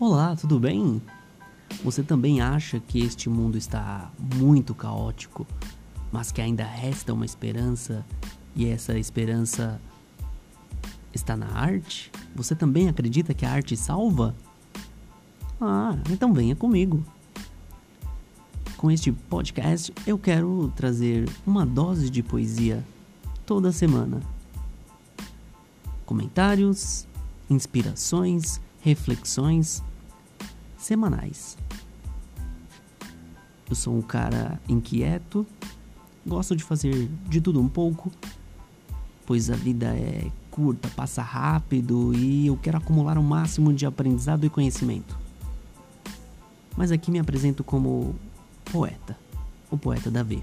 Olá, tudo bem? Você também acha que este mundo está muito caótico, mas que ainda resta uma esperança e essa esperança está na arte? Você também acredita que a arte salva? Ah, então venha comigo. Com este podcast eu quero trazer uma dose de poesia toda semana. Comentários, inspirações, reflexões semanais. Eu sou um cara inquieto, gosto de fazer de tudo um pouco, pois a vida é curta, passa rápido e eu quero acumular o máximo de aprendizado e conhecimento. Mas aqui me apresento como poeta, o poeta da V.